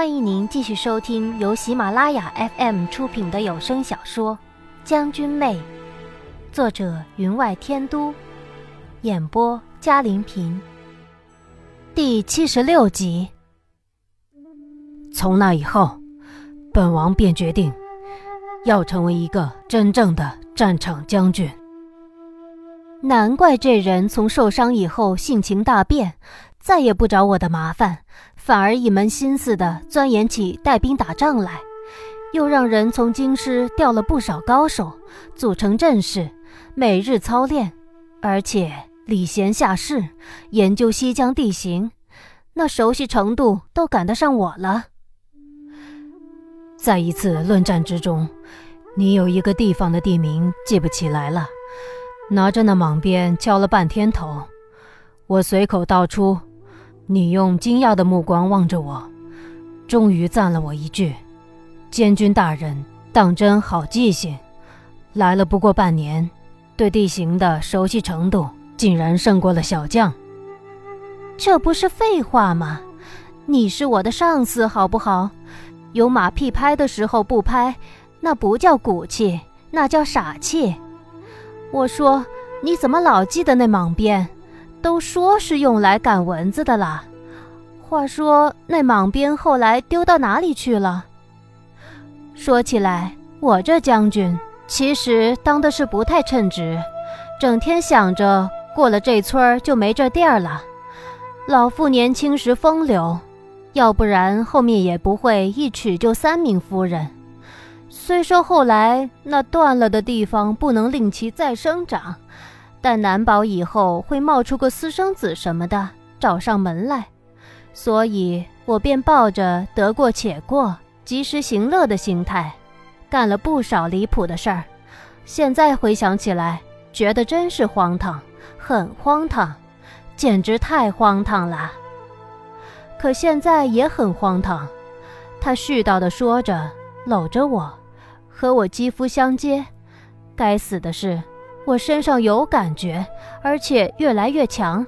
欢迎您继续收听由喜马拉雅 FM 出品的有声小说《将军妹》，作者云外天都，演播嘉林平。第七十六集。从那以后，本王便决定要成为一个真正的战场将军。难怪这人从受伤以后性情大变，再也不找我的麻烦，反而一门心思的钻研起带兵打仗来，又让人从京师调了不少高手，组成阵势，每日操练，而且礼贤下士，研究西江地形，那熟悉程度都赶得上我了。在一次论战之中，你有一个地方的地名记不起来了。拿着那蟒鞭敲了半天头，我随口道出，你用惊讶的目光望着我，终于赞了我一句：“监军大人当真好记性，来了不过半年，对地形的熟悉程度竟然胜过了小将。”这不是废话吗？你是我的上司，好不好？有马屁拍的时候不拍，那不叫骨气，那叫傻气。我说：“你怎么老记得那莽鞭？都说是用来赶蚊子的啦。话说那蟒鞭后来丢到哪里去了？说起来，我这将军其实当的是不太称职，整天想着过了这村就没这店了。老妇年轻时风流，要不然后面也不会一娶就三名夫人。”虽说后来那断了的地方不能令其再生长，但难保以后会冒出个私生子什么的找上门来，所以我便抱着得过且过、及时行乐的心态，干了不少离谱的事儿。现在回想起来，觉得真是荒唐，很荒唐，简直太荒唐了。可现在也很荒唐，他絮叨地说着，搂着我。和我肌肤相接，该死的是，我身上有感觉，而且越来越强。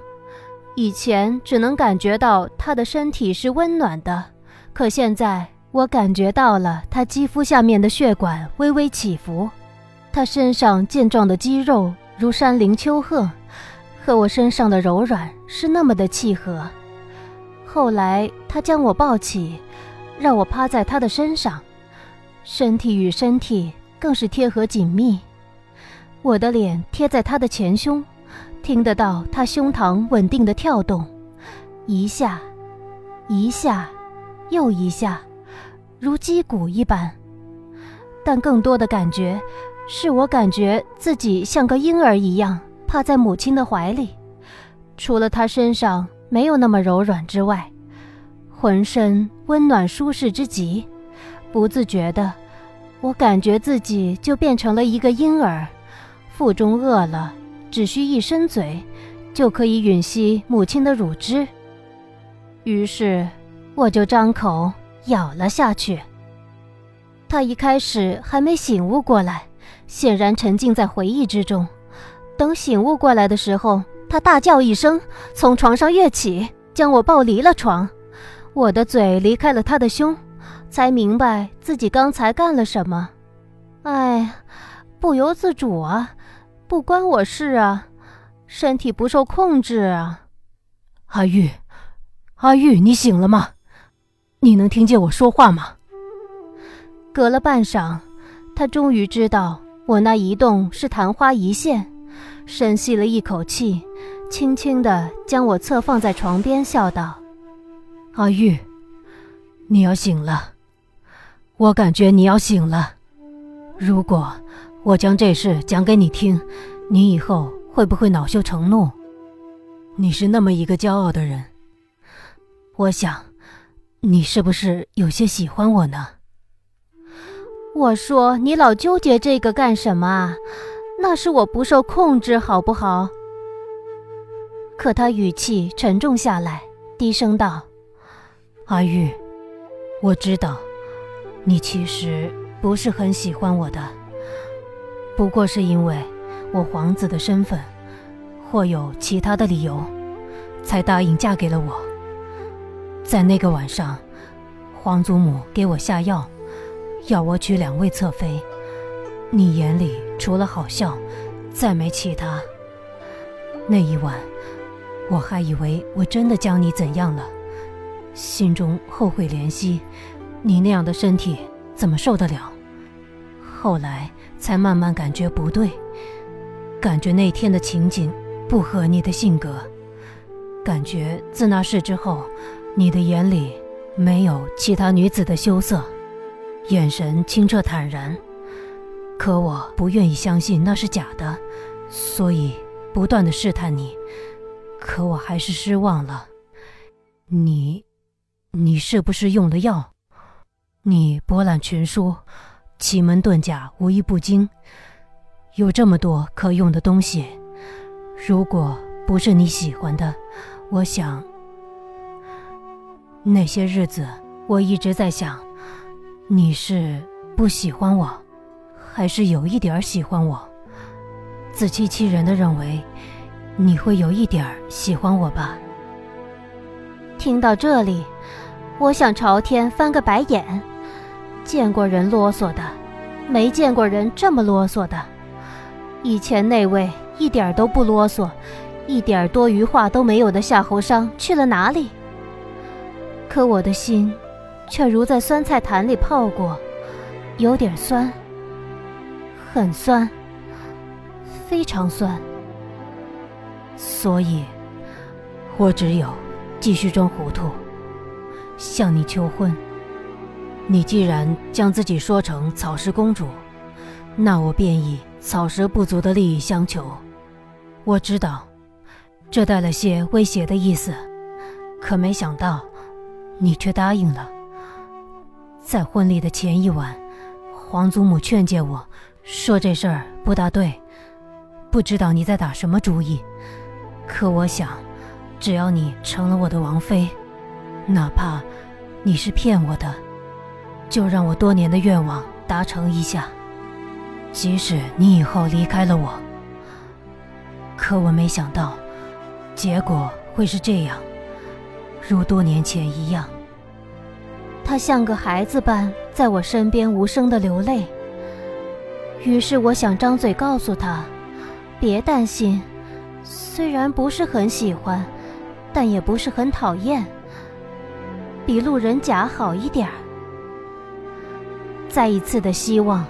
以前只能感觉到他的身体是温暖的，可现在我感觉到了他肌肤下面的血管微微起伏，他身上健壮的肌肉如山林丘壑，和我身上的柔软是那么的契合。后来他将我抱起，让我趴在他的身上。身体与身体更是贴合紧密，我的脸贴在他的前胸，听得到他胸膛稳定的跳动，一下，一下，又一下，如击鼓一般。但更多的感觉，是我感觉自己像个婴儿一样趴在母亲的怀里，除了他身上没有那么柔软之外，浑身温暖舒适之极。不自觉的，我感觉自己就变成了一个婴儿，腹中饿了，只需一伸嘴，就可以吮吸母亲的乳汁。于是，我就张口咬了下去。他一开始还没醒悟过来，显然沉浸在回忆之中。等醒悟过来的时候，他大叫一声，从床上跃起，将我抱离了床。我的嘴离开了他的胸。才明白自己刚才干了什么，哎，不由自主啊，不关我事啊，身体不受控制啊。阿玉，阿玉，你醒了吗？你能听见我说话吗？隔了半晌，他终于知道我那一动是昙花一现，深吸了一口气，轻轻地将我侧放在床边，笑道：“阿玉，你要醒了。”我感觉你要醒了。如果我将这事讲给你听，你以后会不会恼羞成怒？你是那么一个骄傲的人，我想，你是不是有些喜欢我呢？我说你老纠结这个干什么啊？那是我不受控制，好不好？可他语气沉重下来，低声道：“阿玉，我知道。”你其实不是很喜欢我的，不过是因为我皇子的身份，或有其他的理由，才答应嫁给了我。在那个晚上，皇祖母给我下药，要我娶两位侧妃。你眼里除了好笑，再没其他。那一晚，我还以为我真的将你怎样了，心中后悔怜惜。你那样的身体怎么受得了？后来才慢慢感觉不对，感觉那天的情景不合你的性格，感觉自那事之后，你的眼里没有其他女子的羞涩，眼神清澈坦然。可我不愿意相信那是假的，所以不断的试探你。可我还是失望了。你，你是不是用了药？你博览群书，奇门遁甲无一不精，有这么多可用的东西。如果不是你喜欢的，我想，那些日子我一直在想，你是不喜欢我。还是有一点喜欢我，自欺欺人的认为你会有一点喜欢我吧。听到这里，我想朝天翻个白眼。见过人啰嗦的，没见过人这么啰嗦的。以前那位一点都不啰嗦，一点多余话都没有的夏侯商去了哪里？可我的心，却如在酸菜坛里泡过，有点酸。很酸，非常酸，所以，我只有继续装糊涂，向你求婚。你既然将自己说成草食公主，那我便以草食不足的利益相求。我知道，这带了些威胁的意思，可没想到，你却答应了。在婚礼的前一晚，皇祖母劝诫我。说这事儿不大对，不知道你在打什么主意。可我想，只要你成了我的王妃，哪怕你是骗我的，就让我多年的愿望达成一下。即使你以后离开了我，可我没想到，结果会是这样，如多年前一样。他像个孩子般在我身边无声的流泪。于是我想张嘴告诉他：“别担心，虽然不是很喜欢，但也不是很讨厌，比路人甲好一点儿。”再一次的希望，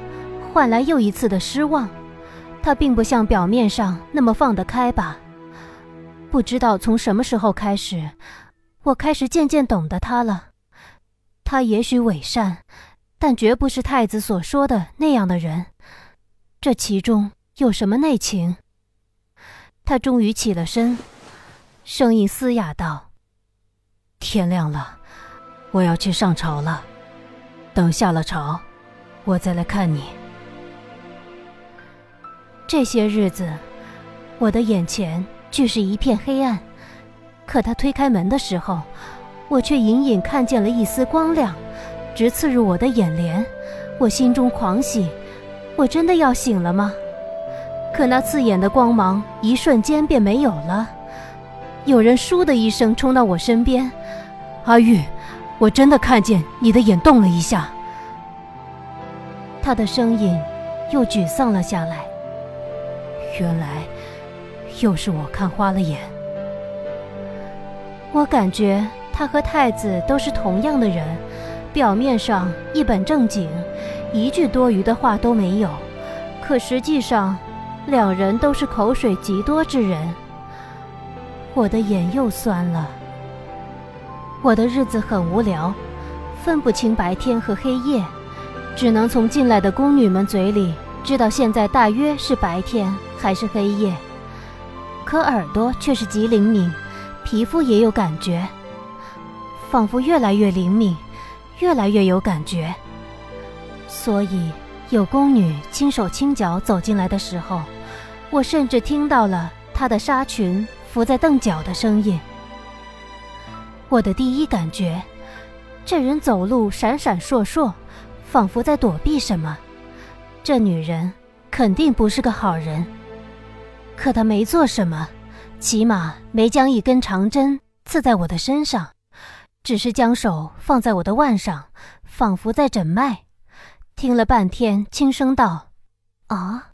换来又一次的失望。他并不像表面上那么放得开吧？不知道从什么时候开始，我开始渐渐懂得他了。他也许伪善，但绝不是太子所说的那样的人。这其中有什么内情？他终于起了身，声音嘶哑道：“天亮了，我要去上朝了。等下了朝，我再来看你。”这些日子，我的眼前俱是一片黑暗。可他推开门的时候，我却隐隐看见了一丝光亮，直刺入我的眼帘。我心中狂喜。我真的要醒了吗？可那刺眼的光芒一瞬间便没有了。有人“倏”的一声冲到我身边，阿玉，我真的看见你的眼动了一下。他的声音又沮丧了下来。原来，又是我看花了眼。我感觉他和太子都是同样的人，表面上一本正经。一句多余的话都没有，可实际上，两人都是口水极多之人。我的眼又酸了。我的日子很无聊，分不清白天和黑夜，只能从进来的宫女们嘴里知道现在大约是白天还是黑夜。可耳朵却是极灵敏，皮肤也有感觉，仿佛越来越灵敏，越来越有感觉。所以，有宫女轻手轻脚走进来的时候，我甚至听到了她的纱裙拂在凳脚的声音。我的第一感觉，这人走路闪闪烁烁，仿佛在躲避什么。这女人肯定不是个好人。可她没做什么，起码没将一根长针刺在我的身上，只是将手放在我的腕上，仿佛在诊脉。听了半天，轻声道：“啊。”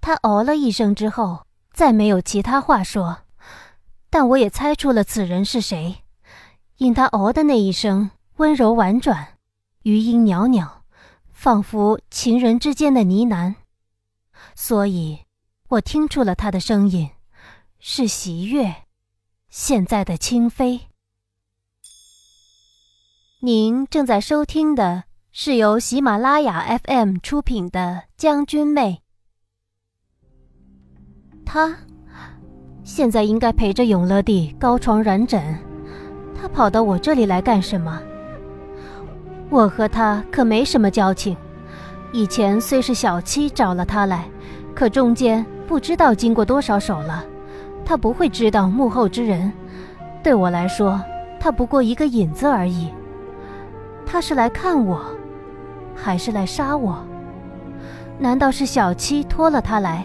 他哦了一声之后，再没有其他话说。但我也猜出了此人是谁，因他哦的那一声温柔婉转，余音袅袅，仿佛情人之间的呢喃。所以，我听出了他的声音，是喜悦，现在的清妃。您正在收听的是由喜马拉雅 FM 出品的《将军妹》。他现在应该陪着永乐帝高床软枕，他跑到我这里来干什么？我和他可没什么交情，以前虽是小七找了他来，可中间不知道经过多少手了，他不会知道幕后之人。对我来说，他不过一个引子而已。他是来看我，还是来杀我？难道是小七拖了他来？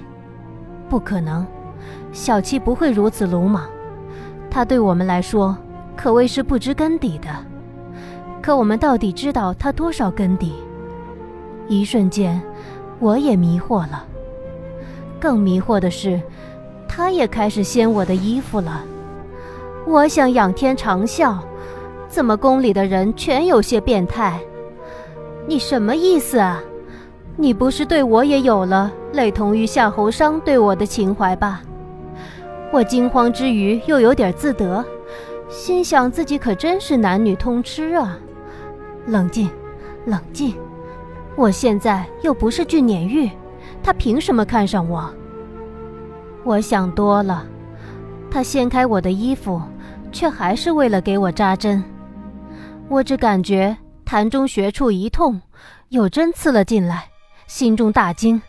不可能，小七不会如此鲁莽。他对我们来说可谓是不知根底的。可我们到底知道他多少根底？一瞬间，我也迷惑了。更迷惑的是，他也开始掀我的衣服了。我想仰天长啸。怎么宫里的人全有些变态？你什么意思啊？你不是对我也有了类同于夏侯商对我的情怀吧？我惊慌之余又有点自得，心想自己可真是男女通吃啊！冷静，冷静，我现在又不是俊撵玉，他凭什么看上我？我想多了，他掀开我的衣服，却还是为了给我扎针。我只感觉痰中穴处一痛，有针刺了进来，心中大惊。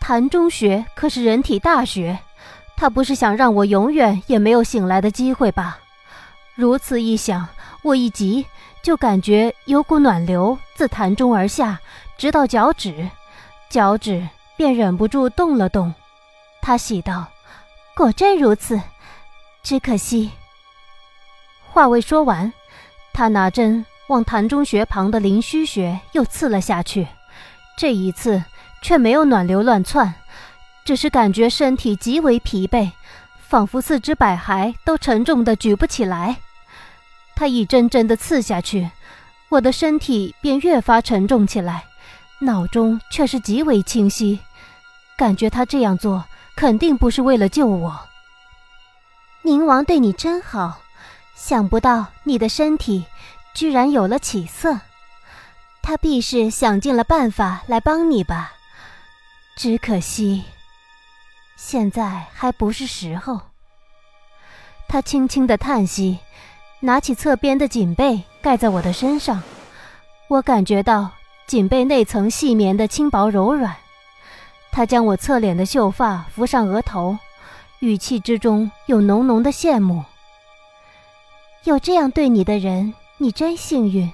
痰中穴可是人体大穴，他不是想让我永远也没有醒来的机会吧？如此一想，我一急，就感觉有股暖流自潭中而下，直到脚趾，脚趾便忍不住动了动。他喜道：“果真如此，只可惜。”话未说完。他拿针往潭中穴旁的灵虚穴又刺了下去，这一次却没有暖流乱窜，只是感觉身体极为疲惫，仿佛四肢百骸都沉重的举不起来。他一针针的刺下去，我的身体便越发沉重起来，脑中却是极为清晰，感觉他这样做肯定不是为了救我。宁王对你真好。想不到你的身体居然有了起色，他必是想尽了办法来帮你吧。只可惜，现在还不是时候。他轻轻的叹息，拿起侧边的锦被盖在我的身上。我感觉到锦被内层细绵的轻薄柔软。他将我侧脸的秀发拂上额头，语气之中有浓浓的羡慕。有这样对你的人，你真幸运。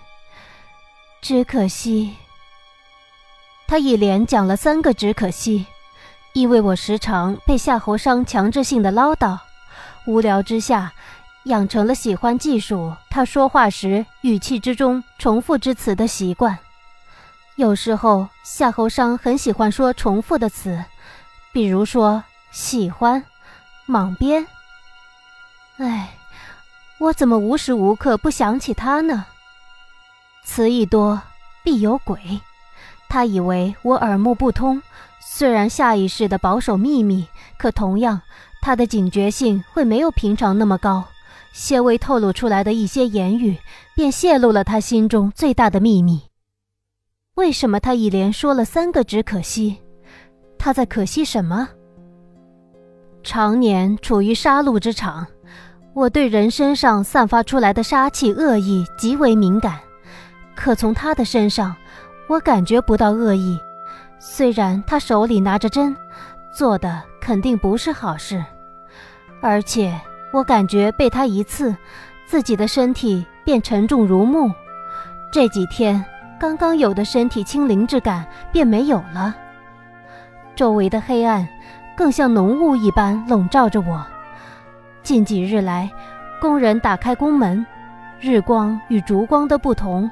只可惜，他一连讲了三个“只可惜”，因为我时常被夏侯商强制性的唠叨，无聊之下，养成了喜欢记述他说话时语气之中重复之词的习惯。有时候，夏侯商很喜欢说重复的词，比如说“喜欢”“莽边”。哎。我怎么无时无刻不想起他呢？词一多必有鬼。他以为我耳目不通，虽然下意识的保守秘密，可同样，他的警觉性会没有平常那么高。些微透露出来的一些言语，便泄露了他心中最大的秘密。为什么他一连说了三个“只可惜”？他在可惜什么？常年处于杀戮之场。我对人身上散发出来的杀气、恶意极为敏感，可从他的身上，我感觉不到恶意。虽然他手里拿着针，做的肯定不是好事，而且我感觉被他一刺，自己的身体便沉重如木。这几天刚刚有的身体轻灵之感便没有了，周围的黑暗更像浓雾一般笼罩着我。近几日来，工人打开宫门，日光与烛光的不同，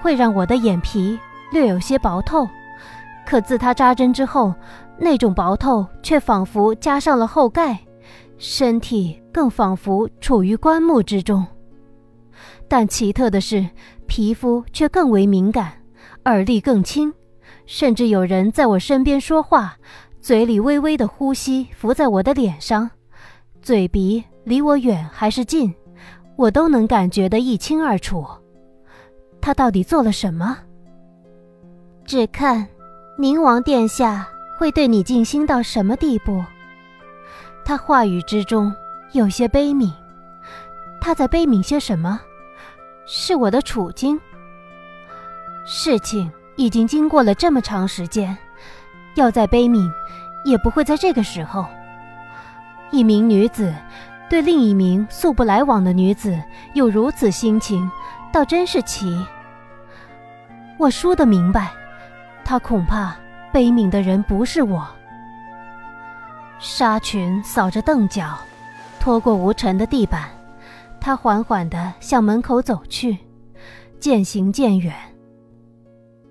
会让我的眼皮略有些薄透。可自他扎针之后，那种薄透却仿佛加上了厚盖，身体更仿佛处于棺木之中。但奇特的是，皮肤却更为敏感，耳力更轻，甚至有人在我身边说话，嘴里微微的呼吸浮在我的脸上，嘴鼻离我远还是近，我都能感觉得一清二楚。他到底做了什么？只看宁王殿下会对你尽心到什么地步。他话语之中有些悲悯，他在悲悯些什么？是我的处境。事情已经经过了这么长时间，要再悲悯，也不会在这个时候。一名女子对另一名素不来往的女子有如此心情，倒真是奇。我说得明白，他恐怕悲悯的人不是我。纱裙扫着凳脚，拖过无尘的地板。他缓缓地向门口走去，渐行渐远。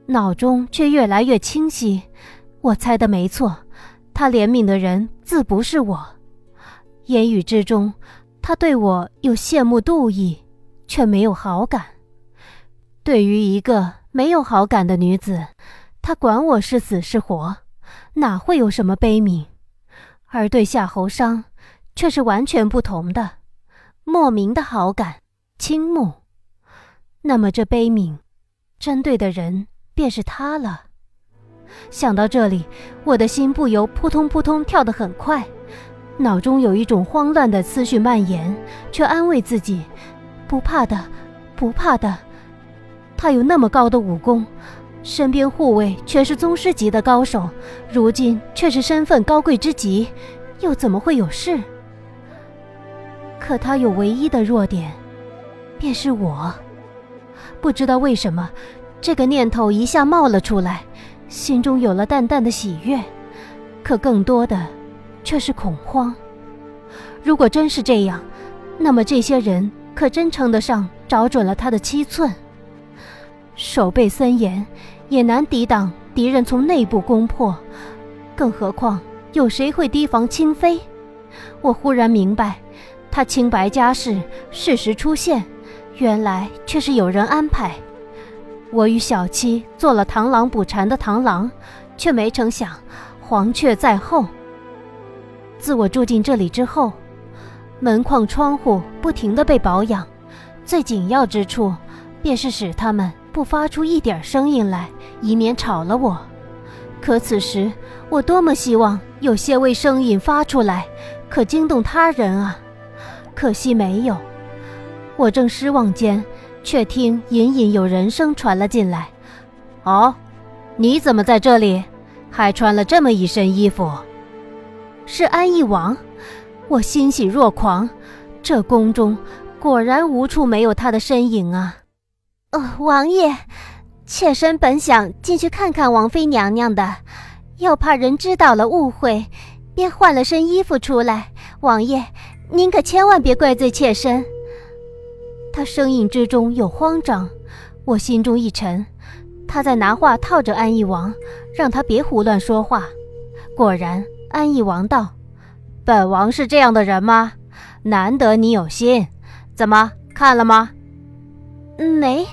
脑中却越来越清晰，我猜的没错，他怜悯的人自不是我。言语之中，他对我有羡慕妒意，却没有好感。对于一个没有好感的女子，他管我是死是活，哪会有什么悲悯？而对夏侯商，却是完全不同的。莫名的好感、倾慕，那么这悲悯，针对的人便是他了。想到这里，我的心不由扑通扑通跳得很快，脑中有一种慌乱的思绪蔓延，却安慰自己：不怕的，不怕的。他有那么高的武功，身边护卫全是宗师级的高手，如今却是身份高贵之极，又怎么会有事？可他有唯一的弱点，便是我。不知道为什么，这个念头一下冒了出来，心中有了淡淡的喜悦，可更多的却是恐慌。如果真是这样，那么这些人可真称得上找准了他的七寸。守备森严，也难抵挡敌人从内部攻破，更何况有谁会提防清妃？我忽然明白。他清白家世，适时出现，原来却是有人安排。我与小七做了螳螂捕蝉的螳螂，却没成想黄雀在后。自我住进这里之后，门框窗户不停的被保养，最紧要之处便是使他们不发出一点声音来，以免吵了我。可此时我多么希望有些微声音发出来，可惊动他人啊！可惜没有。我正失望间，却听隐隐有人声传了进来。“哦，你怎么在这里？还穿了这么一身衣服？”是安逸王。我欣喜若狂。这宫中果然无处没有他的身影啊！哦，王爷，妾身本想进去看看王妃娘娘的，又怕人知道了误会，便换了身衣服出来。王爷。您可千万别怪罪妾身。他声音之中有慌张，我心中一沉。他在拿话套着安义王，让他别胡乱说话。果然，安义王道：“本王是这样的人吗？难得你有心，怎么看了吗？”“没，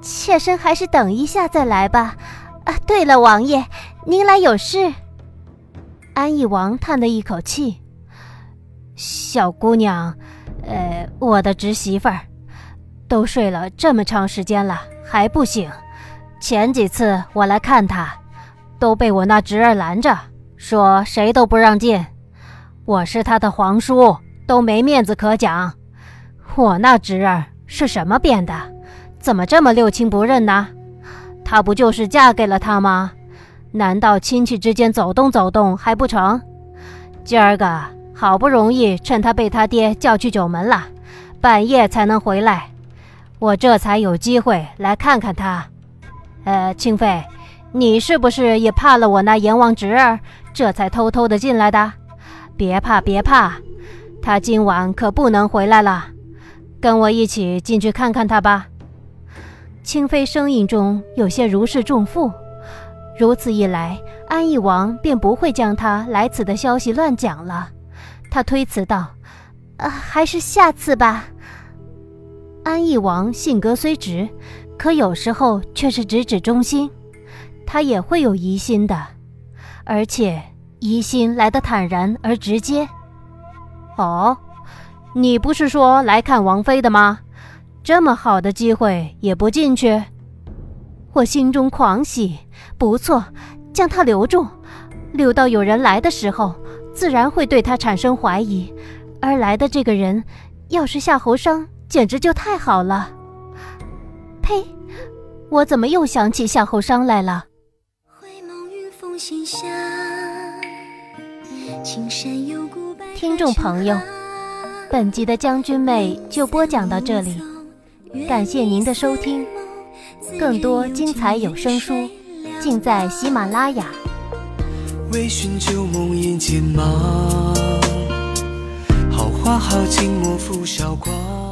妾身还是等一下再来吧。”啊，对了，王爷，您来有事？安义王叹了一口气。小姑娘，呃，我的侄媳妇儿，都睡了这么长时间了还不醒。前几次我来看她，都被我那侄儿拦着，说谁都不让进。我是她的皇叔，都没面子可讲。我那侄儿是什么变的？怎么这么六亲不认呢？她不就是嫁给了他吗？难道亲戚之间走动走动还不成？今儿个。好不容易趁他被他爹叫去九门了，半夜才能回来，我这才有机会来看看他。呃，清妃，你是不是也怕了我那阎王侄儿，这才偷偷的进来的？别怕，别怕，他今晚可不能回来了。跟我一起进去看看他吧。清妃声音中有些如释重负。如此一来，安义王便不会将他来此的消息乱讲了。他推辞道：“啊，还是下次吧。”安义王性格虽直，可有时候却是直指中心，他也会有疑心的，而且疑心来得坦然而直接。哦，你不是说来看王妃的吗？这么好的机会也不进去？我心中狂喜，不错，将他留住，留到有人来的时候，自然会对他产生怀疑。而来的这个人，要是夏侯商，简直就太好了。呸！我怎么又想起夏侯商来了？听众朋友，本集的将军妹就播讲到这里，感谢您的收听。更多精彩有声书，尽在喜马拉雅。微醺旧梦魇间吗？好花好景莫负韶光。